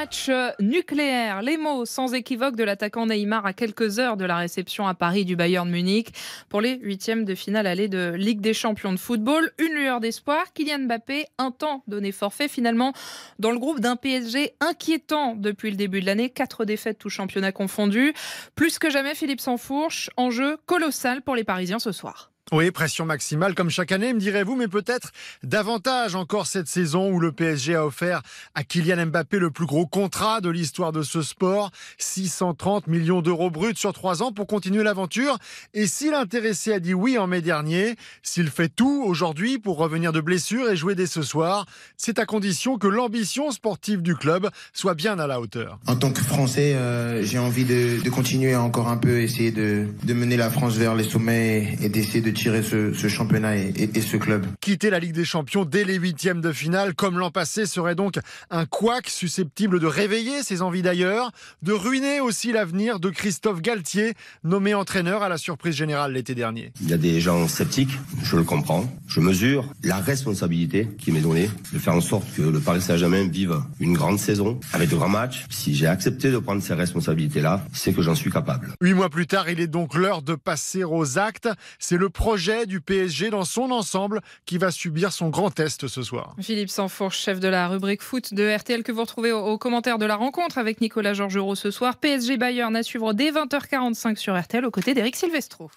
match nucléaire. Les mots sans équivoque de l'attaquant Neymar à quelques heures de la réception à Paris du Bayern Munich pour les huitièmes de finale aller de Ligue des champions de football. Une lueur d'espoir. Kylian Mbappé, un temps donné forfait finalement dans le groupe d'un PSG inquiétant depuis le début de l'année. Quatre défaites tout championnat confondu. Plus que jamais, Philippe Sansfourche, enjeu colossal pour les Parisiens ce soir. Oui, pression maximale comme chaque année, me direz-vous, mais peut-être davantage encore cette saison où le PSG a offert à Kylian Mbappé le plus gros contrat de l'histoire de ce sport, 630 millions d'euros bruts sur trois ans pour continuer l'aventure. Et si l'intéressé a dit oui en mai dernier, s'il fait tout aujourd'hui pour revenir de blessure et jouer dès ce soir, c'est à condition que l'ambition sportive du club soit bien à la hauteur. En tant que Français, euh, j'ai envie de, continuer encore un peu essayer de mener la France vers les sommets et d'essayer de tirer ce, ce championnat et, et, et, ce club. Quitter la Ligue des Champions dès les huitièmes de finale, comme l'an passé, serait donc un couac susceptible de réveiller ses envies d'ailleurs, de ruiner aussi l'avenir de Christophe Galtier, nommé entraîneur à la surprise générale l'été dernier. Il y a des gens sceptiques, je le comprends. Je mesure la responsabilité qui m'est donnée de faire en sorte que le Paris Saint-Germain vive une grande saison avec de grands matchs. Si j'ai accepté de prendre ces responsabilités-là, c'est que j'en suis capable. Huit mois plus tard, il est donc l'heure de passer aux actes. C'est le projet du PSG dans son ensemble qui va subir son grand test ce soir. Philippe Sanfourche, chef de la rubrique foot de RTL que vous retrouvez aux commentaires de la rencontre avec Nicolas Georgerot ce soir. PSG Bayern à suivre dès 20h45 sur RTL aux côtés d'Éric Silvestro.